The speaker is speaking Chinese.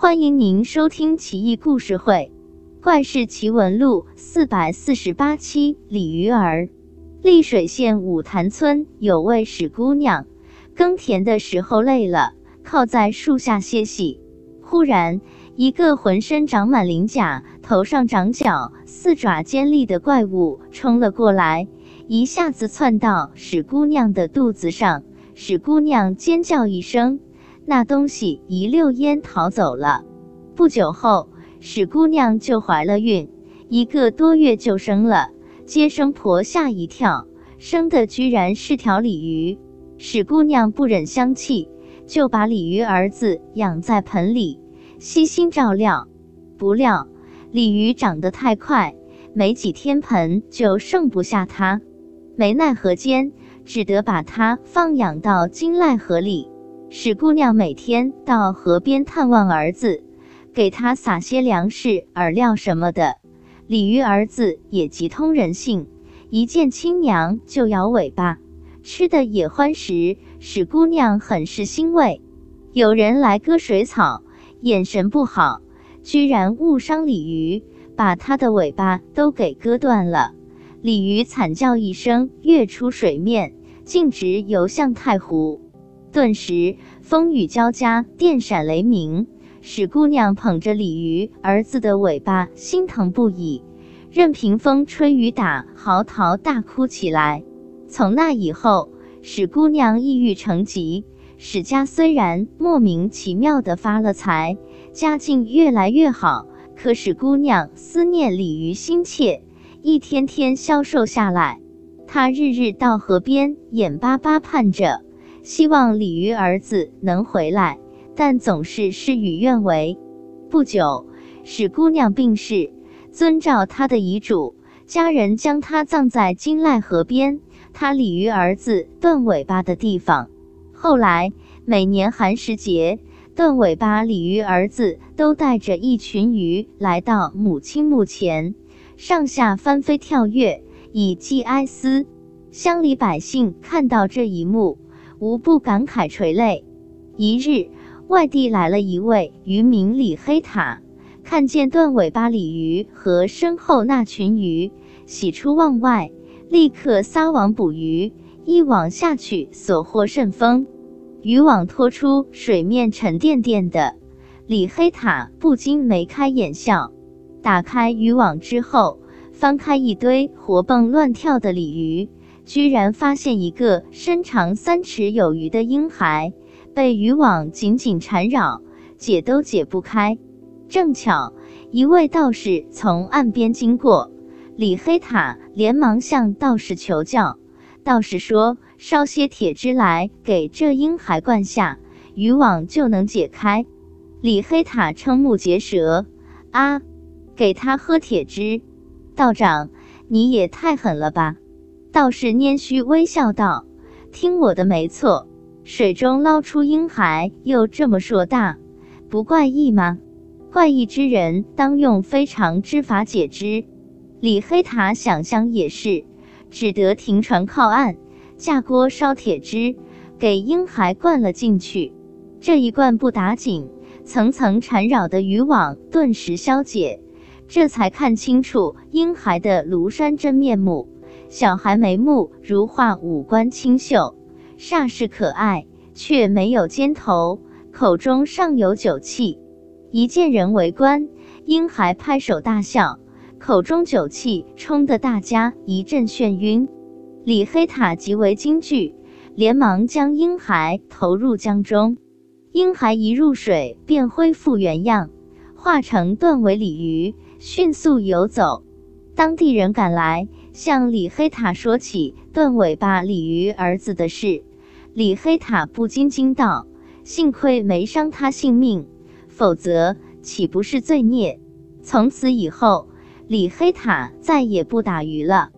欢迎您收听《奇异故事会·怪事奇闻录》四百四十八期。鲤鱼儿，丽水县五潭村有位史姑娘，耕田的时候累了，靠在树下歇息。忽然，一个浑身长满鳞甲、头上长角、四爪尖利的怪物冲了过来，一下子窜到史姑娘的肚子上。史姑娘尖叫一声。那东西一溜烟逃走了。不久后，史姑娘就怀了孕，一个多月就生了。接生婆吓一跳，生的居然是条鲤鱼。史姑娘不忍相弃，就把鲤鱼儿子养在盆里，悉心照料。不料，鲤鱼长得太快，没几天盆就剩不下它，没奈何间，只得把它放养到金濑河里。史姑娘每天到河边探望儿子，给他撒些粮食、饵料什么的。鲤鱼儿子也极通人性，一见亲娘就摇尾巴，吃的也欢实。史姑娘很是欣慰。有人来割水草，眼神不好，居然误伤鲤鱼，把它的尾巴都给割断了。鲤鱼惨叫一声，跃出水面，径直游向太湖。顿时风雨交加，电闪雷鸣。史姑娘捧着鲤鱼儿子的尾巴，心疼不已，任凭风吹雨打，嚎啕大哭起来。从那以后，史姑娘抑郁成疾。史家虽然莫名其妙的发了财，家境越来越好，可史姑娘思念鲤鱼心切，一天天消瘦下来。她日日到河边，眼巴巴盼着。希望鲤鱼儿子能回来，但总是事与愿违。不久，史姑娘病逝，遵照她的遗嘱，家人将她葬在金濑河边，她鲤鱼儿子断尾巴的地方。后来，每年寒食节，断尾巴鲤鱼儿子都带着一群鱼来到母亲墓前，上下翻飞跳跃，以寄哀思。乡里百姓看到这一幕。无不感慨垂泪。一日，外地来了一位渔民李黑塔，看见断尾巴鲤鱼和身后那群鱼，喜出望外，立刻撒网捕鱼。一网下去，所获甚丰，渔网拖出水面沉甸甸的。李黑塔不禁眉开眼笑。打开渔网之后，翻开一堆活蹦乱跳的鲤鱼。居然发现一个身长三尺有余的婴孩，被渔网紧紧缠绕，解都解不开。正巧一位道士从岸边经过，李黑塔连忙向道士求教。道士说：“烧些铁汁来，给这婴孩灌下，渔网就能解开。”李黑塔瞠目结舌：“啊，给他喝铁汁？道长，你也太狠了吧！”道士拈须微笑道：“听我的，没错。水中捞出婴孩，又这么硕大，不怪异吗？怪异之人，当用非常之法解之。”李黑塔想想也是，只得停船靠岸，架锅烧铁汁，给婴孩灌了进去。这一灌不打紧，层层缠绕的渔网顿时消解，这才看清楚婴孩的庐山真面目。小孩眉目如画，五官清秀，煞是可爱，却没有尖头，口中尚有酒气。一见人围观，婴孩拍手大笑，口中酒气冲得大家一阵眩晕。李黑塔极为惊惧，连忙将婴孩投入江中。婴孩一入水便恢复原样，化成断尾鲤鱼，迅速游走。当地人赶来。向李黑塔说起断尾巴鲤鱼儿子的事，李黑塔不禁惊道：“幸亏没伤他性命，否则岂不是罪孽？”从此以后，李黑塔再也不打鱼了。